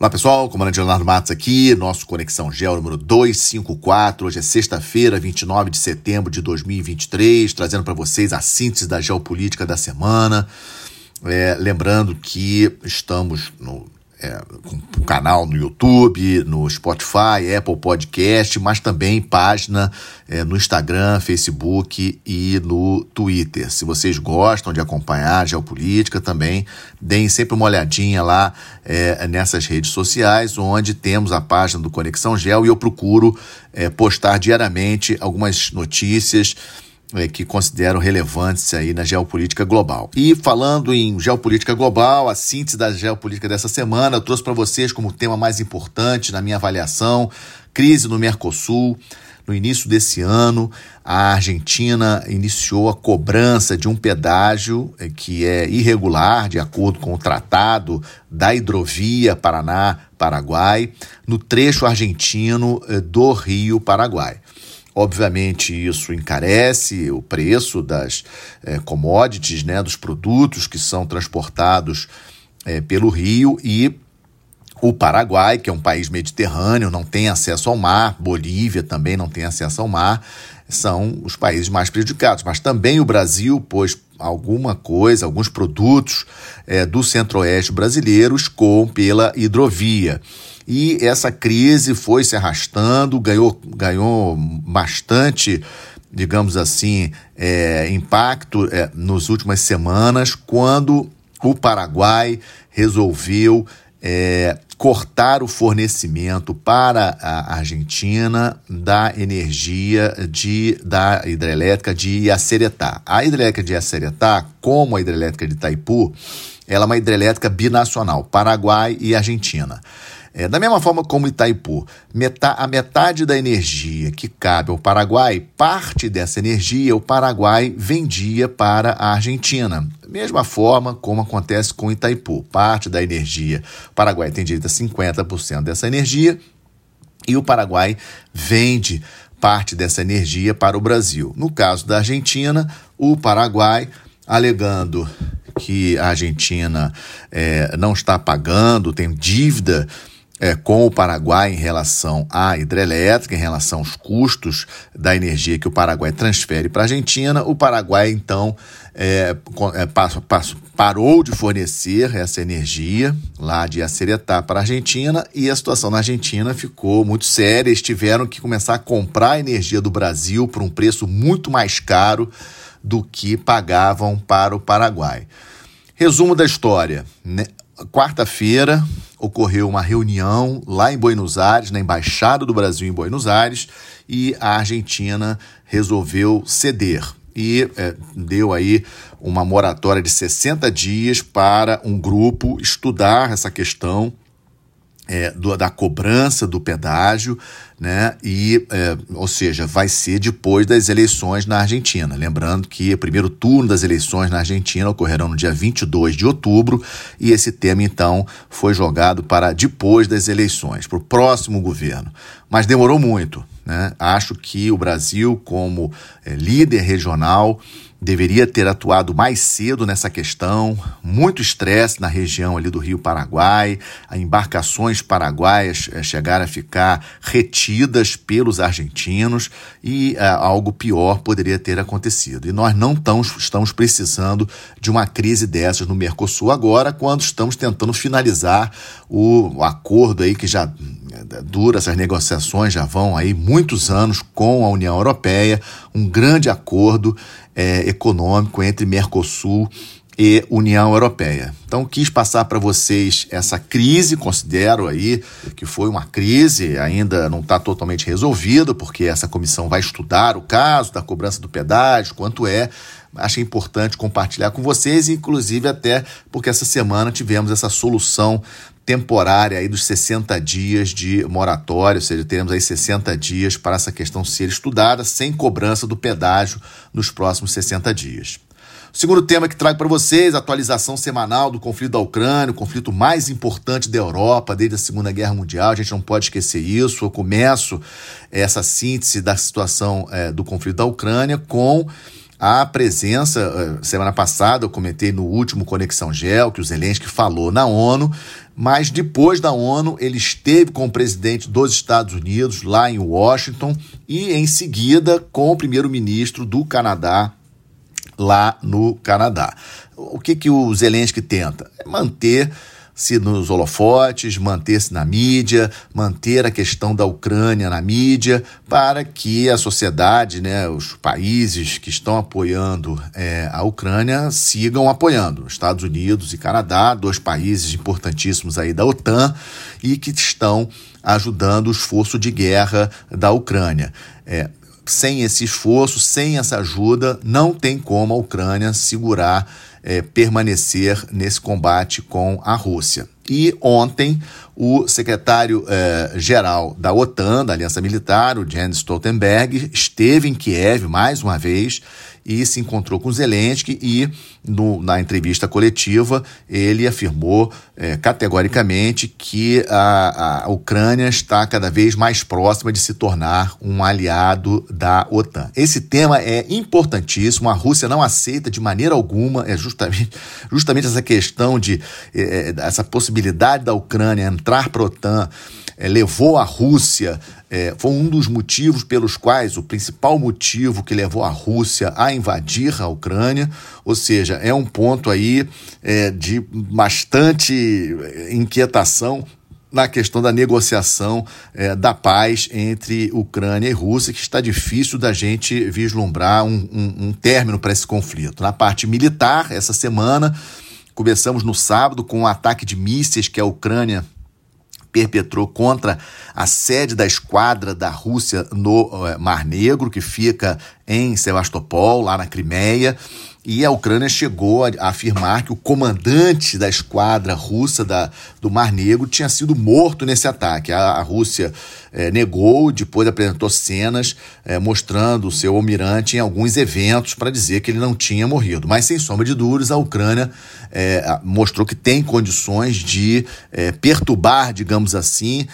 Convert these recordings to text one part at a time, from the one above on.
Olá pessoal, comandante Leonardo Matos aqui, nosso Conexão Gel número 254. Hoje é sexta-feira, 29 de setembro de 2023, trazendo para vocês a síntese da geopolítica da semana. É, lembrando que estamos no é, um canal no YouTube, no Spotify, Apple Podcast, mas também página é, no Instagram, Facebook e no Twitter. Se vocês gostam de acompanhar a geopolítica, também deem sempre uma olhadinha lá é, nessas redes sociais, onde temos a página do Conexão Gel e eu procuro é, postar diariamente algumas notícias que considero relevantes aí na geopolítica global. E falando em geopolítica global, a síntese da geopolítica dessa semana, eu trouxe para vocês como tema mais importante na minha avaliação, crise no Mercosul. No início desse ano, a Argentina iniciou a cobrança de um pedágio é, que é irregular, de acordo com o tratado da hidrovia Paraná-Paraguai, no trecho argentino é, do Rio Paraguai. Obviamente, isso encarece o preço das é, commodities, né, dos produtos que são transportados é, pelo rio e o Paraguai, que é um país mediterrâneo, não tem acesso ao mar, Bolívia também não tem acesso ao mar, são os países mais prejudicados. Mas também o Brasil, pois alguma coisa, alguns produtos é, do centro-oeste brasileiro escoam pela hidrovia. E essa crise foi se arrastando, ganhou, ganhou bastante, digamos assim, é, impacto é, nas últimas semanas, quando o Paraguai resolveu é, cortar o fornecimento para a Argentina da energia de, da hidrelétrica de Iaceretá. A hidrelétrica de Iaceretá, como a hidrelétrica de Itaipu, ela é uma hidrelétrica binacional, Paraguai e Argentina. É, da mesma forma como Itaipu, metade, a metade da energia que cabe ao Paraguai, parte dessa energia o Paraguai vendia para a Argentina. Mesma forma como acontece com Itaipu, parte da energia o Paraguai tem direito a 50% dessa energia e o Paraguai vende parte dessa energia para o Brasil. No caso da Argentina, o Paraguai, alegando que a Argentina é, não está pagando, tem dívida é, com o Paraguai em relação à hidrelétrica, em relação aos custos da energia que o Paraguai transfere para a Argentina. O Paraguai, então, é, é, passo, passo, parou de fornecer essa energia lá de Aceretá para a Argentina e a situação na Argentina ficou muito séria. Eles tiveram que começar a comprar energia do Brasil por um preço muito mais caro do que pagavam para o Paraguai. Resumo da história. Quarta-feira, ocorreu uma reunião lá em Buenos Aires, na Embaixada do Brasil em Buenos Aires, e a Argentina resolveu ceder. E é, deu aí uma moratória de 60 dias para um grupo estudar essa questão é, do, da cobrança do pedágio, né? E, é, ou seja, vai ser depois das eleições na Argentina. Lembrando que o primeiro turno das eleições na Argentina ocorrerão no dia 22 de outubro e esse tema, então, foi jogado para depois das eleições, para o próximo governo. Mas demorou muito. Né? Acho que o Brasil, como é, líder regional, deveria ter atuado mais cedo nessa questão. Muito estresse na região ali do Rio Paraguai, embarcações paraguaias eh, chegaram a ficar retidas pelos argentinos e uh, algo pior poderia ter acontecido. E nós não tamos, estamos precisando de uma crise dessas no Mercosul agora, quando estamos tentando finalizar o, o acordo aí que já eh, dura, essas negociações já vão aí muitos anos com a União Europeia, um grande acordo é, econômico entre Mercosul e União Europeia. Então quis passar para vocês essa crise, considero aí que foi uma crise, ainda não está totalmente resolvida, porque essa comissão vai estudar o caso da cobrança do pedágio, quanto é. Achei importante compartilhar com vocês, inclusive até porque essa semana tivemos essa solução temporária aí dos 60 dias de moratória, ou seja, teremos aí 60 dias para essa questão ser estudada, sem cobrança do pedágio nos próximos 60 dias. O segundo tema que trago para vocês, atualização semanal do conflito da Ucrânia, o conflito mais importante da Europa desde a Segunda Guerra Mundial. A gente não pode esquecer isso. Eu começo essa síntese da situação é, do conflito da Ucrânia com a presença, eh, semana passada eu comentei no último Conexão Gel, que o Zelensky falou na ONU, mas depois da ONU ele esteve com o presidente dos Estados Unidos lá em Washington e em seguida com o primeiro-ministro do Canadá lá no Canadá. O que, que o Zelensky tenta? É manter se nos holofotes, manter-se na mídia, manter a questão da Ucrânia na mídia, para que a sociedade, né, os países que estão apoiando é, a Ucrânia sigam apoiando. Estados Unidos e Canadá, dois países importantíssimos aí da OTAN e que estão ajudando o esforço de guerra da Ucrânia. É, sem esse esforço, sem essa ajuda, não tem como a Ucrânia segurar é, permanecer nesse combate com a Rússia. E ontem, o secretário-geral é, da OTAN, da Aliança Militar, o Jens Stoltenberg, esteve em Kiev mais uma vez e se encontrou com Zelensky e no, na entrevista coletiva ele afirmou é, categoricamente que a, a Ucrânia está cada vez mais próxima de se tornar um aliado da OTAN. Esse tema é importantíssimo, a Rússia não aceita de maneira alguma, é justamente, justamente essa questão de é, essa possibilidade da Ucrânia entrar para a OTAN é, levou a Rússia é, foi um dos motivos pelos quais, o principal motivo que levou a Rússia a invadir a Ucrânia, ou seja, é um ponto aí é, de bastante inquietação na questão da negociação é, da paz entre Ucrânia e Rússia, que está difícil da gente vislumbrar um, um, um término para esse conflito. Na parte militar, essa semana, começamos no sábado com um ataque de mísseis que a Ucrânia perpetrou contra a sede da esquadra da Rússia no eh, Mar Negro, que fica em Sebastopol, lá na Crimeia. E a Ucrânia chegou a, afirmar que o comandante da esquadra russa da, do Mar Negro tinha sido morto nesse ataque. A, a Rússia é, negou, depois apresentou cenas é, mostrando o seu almirante em alguns eventos para dizer que ele não tinha morrido. Mas, sem sombra de dúvidas, a Ucrânia é, mostrou que tem condições de perturbar, digamos assim,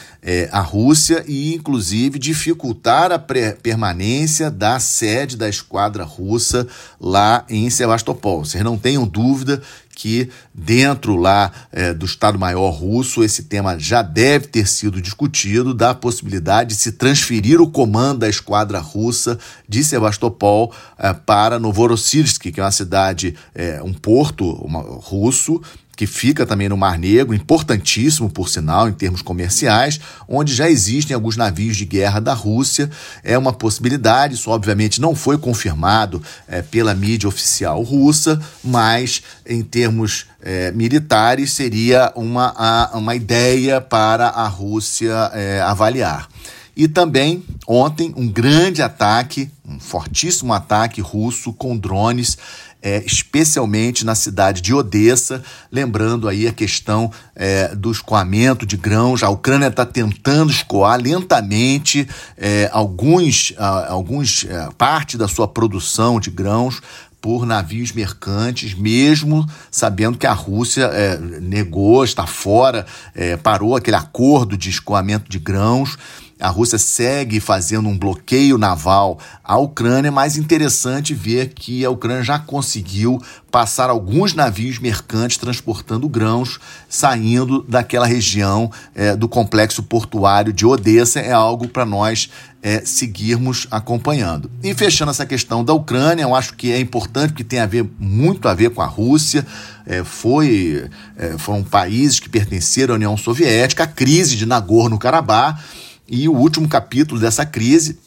a Rússia e, inclusive, dificultar a permanência da sede da esquadra russa lá em Sebastopol. Vocês não tenham dúvida que dentro lá é, do Estado-Maior russo esse tema já deve ter sido discutido da possibilidade de se transferir o comando da esquadra russa de Sebastopol é, para Novorossiysk, que é uma cidade, é, um porto uma, russo que fica também no Mar Negro, importantíssimo, por sinal, em termos comerciais, onde já existem alguns navios de guerra da Rússia. É uma possibilidade, isso obviamente não foi confirmado é, pela mídia oficial russa, mas em termos é, militares seria uma, a, uma ideia para a Rússia é, avaliar. E também, ontem, um grande ataque, um fortíssimo ataque russo com drones é, especialmente na cidade de Odessa, lembrando aí a questão é, do escoamento de grãos. A Ucrânia está tentando escoar lentamente é, alguns, alguns é, parte da sua produção de grãos por navios mercantes, mesmo sabendo que a Rússia é, negou, está fora, é, parou aquele acordo de escoamento de grãos. A Rússia segue fazendo um bloqueio naval à Ucrânia, mas interessante ver que a Ucrânia já conseguiu passar alguns navios mercantes transportando grãos saindo daquela região é, do complexo portuário de Odessa. É algo para nós é, seguirmos acompanhando. E fechando essa questão da Ucrânia, eu acho que é importante, porque tem a ver muito a ver com a Rússia. É, foi, é, foram países que pertenceram à União Soviética, a crise de Nagorno-Karabakh e o último capítulo dessa crise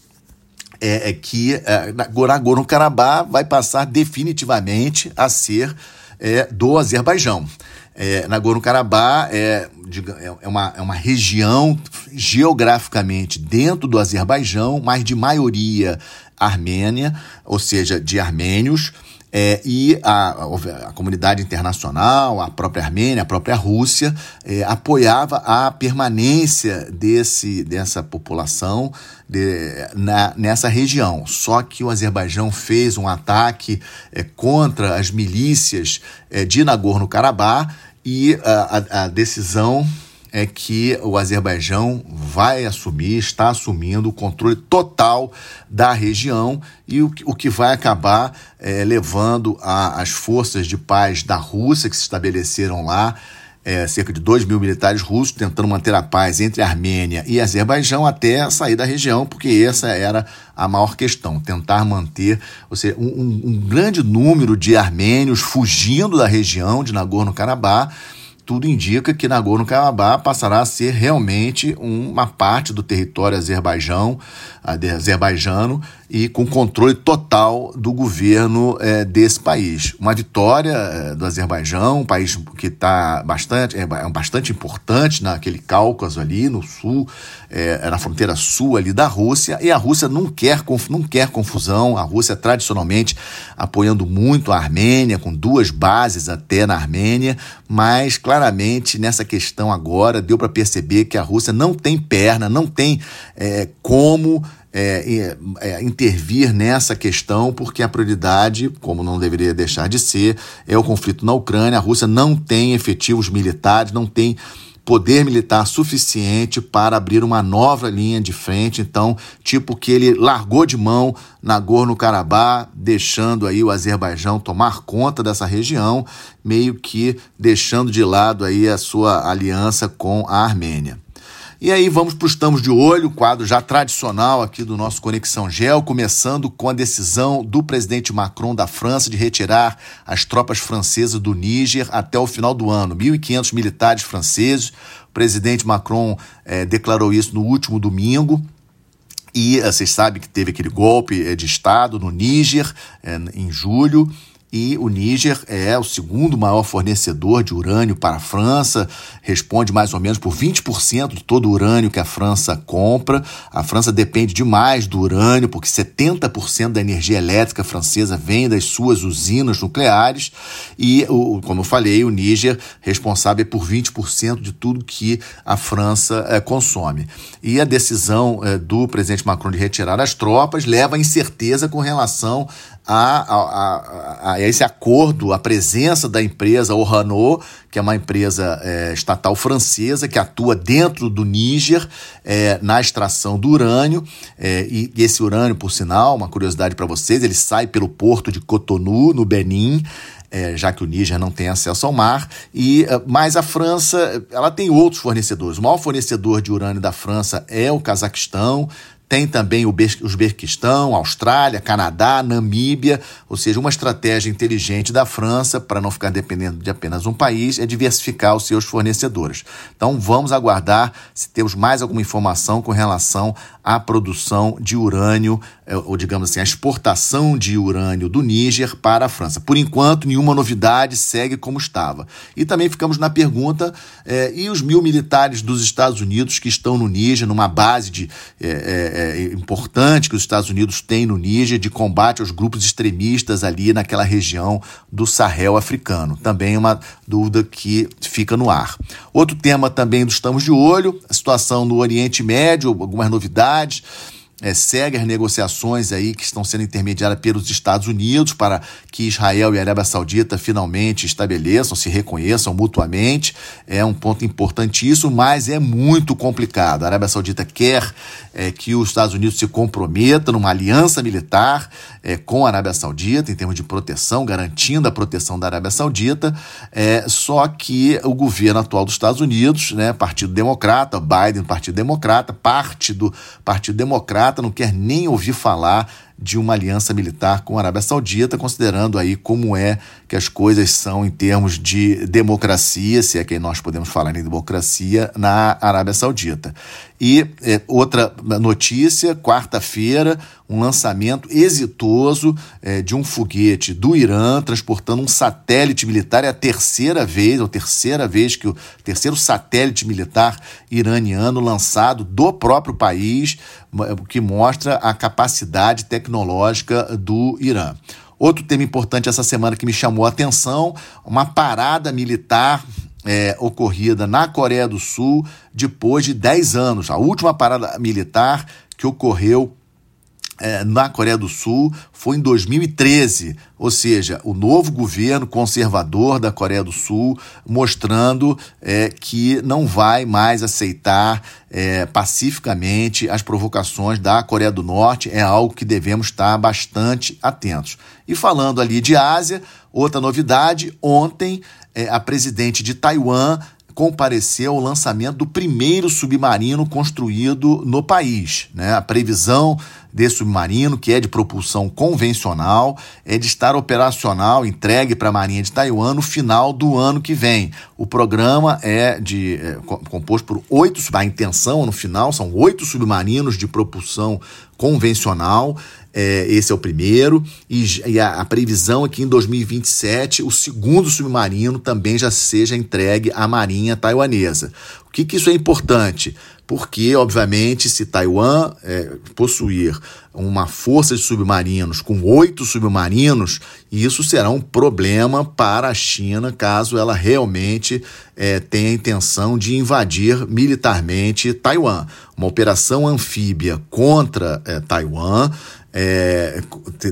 é, é que é, Nagorno-Karabakh vai passar definitivamente a ser é, do Azerbaijão. É, Nagorno-Karabakh é, é, uma, é uma região geograficamente dentro do Azerbaijão, mas de maioria armênia, ou seja, de armênios, é, e a, a, comunidade internacional, a própria Armênia, a própria Rússia, é, apoiava a permanência desse, dessa população de, na, nessa região. Só que o Azerbaijão fez um ataque é, contra as milícias é, de Nagorno-Karabakh e a, a, a decisão é que o Azerbaijão vai assumir, está assumindo o controle total da região e o, o que vai acabar é, levando a, as forças de paz da Rússia que se estabeleceram lá é, cerca de 2 mil militares russos tentando manter a paz entre Armênia e Azerbaijão até sair da região, porque essa era a maior questão, tentar manter, ou seja, um, um grande número de armênios fugindo da região de Nagorno-Karabakh tudo indica que Nagorno-Karabakh passará a ser realmente uma parte do território azerbaijão, azerbaijano e com controle total do governo é, desse país. Uma vitória é, do Azerbaijão, um país que está bastante, é, é, bastante importante naquele Cáucaso ali no sul, é, na fronteira sul ali da Rússia, e a Rússia não quer, não quer confusão, a Rússia tradicionalmente apoiando muito a Armênia, com duas bases até na Armênia, mas claramente nessa questão agora deu para perceber que a Rússia não tem perna, não tem é, como é, é, intervir nessa questão, porque a prioridade, como não deveria deixar de ser, é o conflito na Ucrânia. A Rússia não tem efetivos militares, não tem poder militar suficiente para abrir uma nova linha de frente. Então, tipo que ele largou de mão Nagorno-Karabakh, deixando aí o Azerbaijão tomar conta dessa região, meio que deixando de lado aí a sua aliança com a Armênia. E aí vamos para o Estamos de Olho, quadro já tradicional aqui do nosso Conexão Gel, começando com a decisão do presidente Macron da França de retirar as tropas francesas do Níger até o final do ano. 1.500 militares franceses. O presidente Macron eh, declarou isso no último domingo. E eh, vocês sabem que teve aquele golpe eh, de Estado no Níger em julho e o Níger é o segundo maior fornecedor de urânio para a França, responde mais ou menos por 20% de todo o urânio que a França compra. A França depende demais do urânio, porque 70% da energia elétrica francesa vem das suas usinas nucleares, e, como eu falei, o Níger responsável por 20% de tudo que a França é, consome. E a decisão é, do presidente Macron de retirar as tropas leva a incerteza com relação a, a, a, esse acordo, a presença da empresa Orano, que é uma empresa é, estatal francesa que atua dentro do Níger é, na extração do urânio. É, e, e, esse urânio, por sinal, uma curiosidade para vocês, ele sai pelo porto de Cotonou, no Benin. É, já que o Níger não tem acesso ao mar, e é, mas a França ela tem outros fornecedores. O maior fornecedor de urânio da França é o Cazaquistão, tem também o Uzbequistão, Austrália, Canadá, Namíbia, ou seja, uma estratégia inteligente da França para não ficar dependendo de apenas um país é diversificar os seus fornecedores. Então vamos aguardar se temos mais alguma informação com relação à produção de urânio, ou digamos assim, a exportação de urânio do Níger para a França. Por enquanto, nenhuma novidade segue como estava. E também ficamos na pergunta: é, e os mil militares dos Estados Unidos que estão no Níger, numa base de. É, é, importante que os Estados Unidos têm no Níger de combate aos grupos extremistas ali naquela região do Sahel africano. Também uma dúvida que fica no ar. Outro tema também do Estamos de Olho, a situação no Oriente Médio, algumas novidades é, segue as negociações aí que estão sendo intermediadas pelos Estados Unidos para que Israel e Arábia Saudita finalmente estabeleçam, se reconheçam mutuamente. É um ponto importantíssimo, mas é muito complicado. A Arábia Saudita quer é, que os Estados Unidos se comprometam numa aliança militar é, com a Arábia Saudita, em termos de proteção, garantindo a proteção da Arábia Saudita. É, só que o governo atual dos Estados Unidos, né, Partido Democrata, Biden, Partido Democrata, parte do Partido Democrata, não quer nem ouvir falar de uma aliança militar com a Arábia Saudita, considerando aí como é que as coisas são em termos de democracia, se é que nós podemos falar em democracia, na Arábia Saudita. E é, outra notícia, quarta-feira, um lançamento exitoso é, de um foguete do Irã transportando um satélite militar. É a terceira vez, ou terceira vez que o terceiro satélite militar iraniano lançado do próprio país, que mostra a capacidade tecnológica do Irã. Outro tema importante essa semana que me chamou a atenção: uma parada militar é, ocorrida na Coreia do Sul depois de 10 anos. A última parada militar que ocorreu na Coreia do Sul foi em 2013, ou seja, o novo governo conservador da Coreia do Sul mostrando é, que não vai mais aceitar é, pacificamente as provocações da Coreia do Norte, é algo que devemos estar bastante atentos. E falando ali de Ásia, outra novidade, ontem é, a presidente de Taiwan compareceu ao lançamento do primeiro submarino construído no país. Né? A previsão desse submarino, que é de propulsão convencional, é de estar operacional, entregue para a Marinha de Taiwan no final do ano que vem. O programa é de é, composto por oito, a intenção no final são oito submarinos de propulsão convencional. É, esse é o primeiro, e, e a, a, previsão é que em 2027 o segundo submarino também já seja entregue à Marinha taiwanesa. O que, que isso é importante? Porque, obviamente, se Taiwan é, possuir uma força de submarinos com oito submarinos, isso será um problema para a China caso ela realmente é, tenha a intenção de invadir militarmente Taiwan. Uma operação anfíbia contra é, Taiwan é,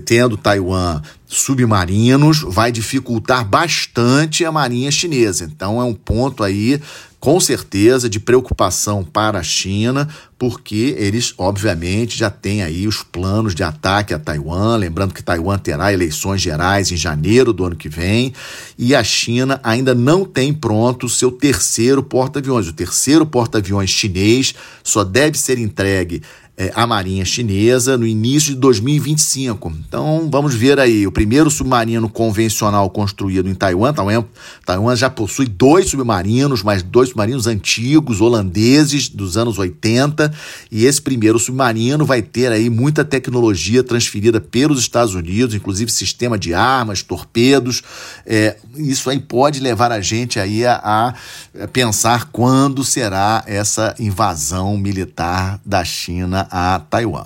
tendo Taiwan submarinos, vai dificultar bastante a marinha chinesa. Então é um ponto aí, com certeza, de preocupação para a China, porque eles, obviamente, já têm aí os planos de ataque a Taiwan. Lembrando que Taiwan terá eleições gerais em janeiro do ano que vem, e a China ainda não tem pronto o seu terceiro porta-aviões. O terceiro porta-aviões chinês só deve ser entregue é, a Marinha Chinesa no início de 2025. Então vamos ver aí o primeiro submarino convencional construído em Taiwan. Taiwan, Taiwan já possui dois submarinos, mas dois submarinos antigos, holandeses, dos anos 80. E esse primeiro submarino vai ter aí muita tecnologia transferida pelos Estados Unidos, inclusive sistema de armas, torpedos. É, isso aí pode levar a gente aí a, a pensar quando será essa invasão militar da China a Taiwan.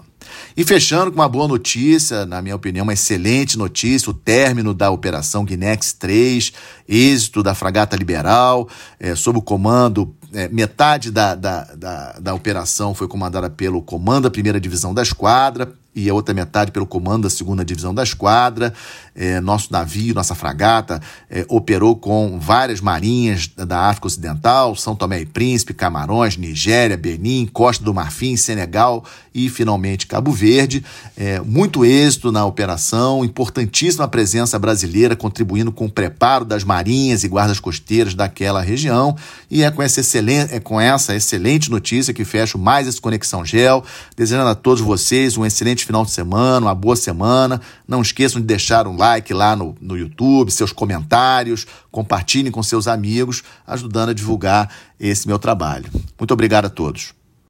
E fechando com uma boa notícia, na minha opinião, uma excelente notícia: o término da Operação Guinex 3, êxito da Fragata Liberal, é, sob o comando. É, metade da, da, da, da operação foi comandada pelo Comando da Primeira Divisão da Esquadra, e a outra metade pelo comando da segunda divisão da esquadra. É, nosso navio, nossa fragata, é, operou com várias marinhas da África Ocidental, São Tomé e Príncipe, Camarões, Nigéria, Benin, Costa do Marfim, Senegal e finalmente Cabo Verde. É, muito êxito na operação, importantíssima presença brasileira contribuindo com o preparo das marinhas e guardas costeiras daquela região. E é com essa excelente, é com essa excelente notícia que fecho mais esse Conexão Gel, desejando a todos vocês um excelente excelente final de semana, uma boa semana. Não esqueçam de deixar um like lá no, no YouTube, seus comentários, compartilhem com seus amigos, ajudando a divulgar esse meu trabalho. Muito obrigado a todos.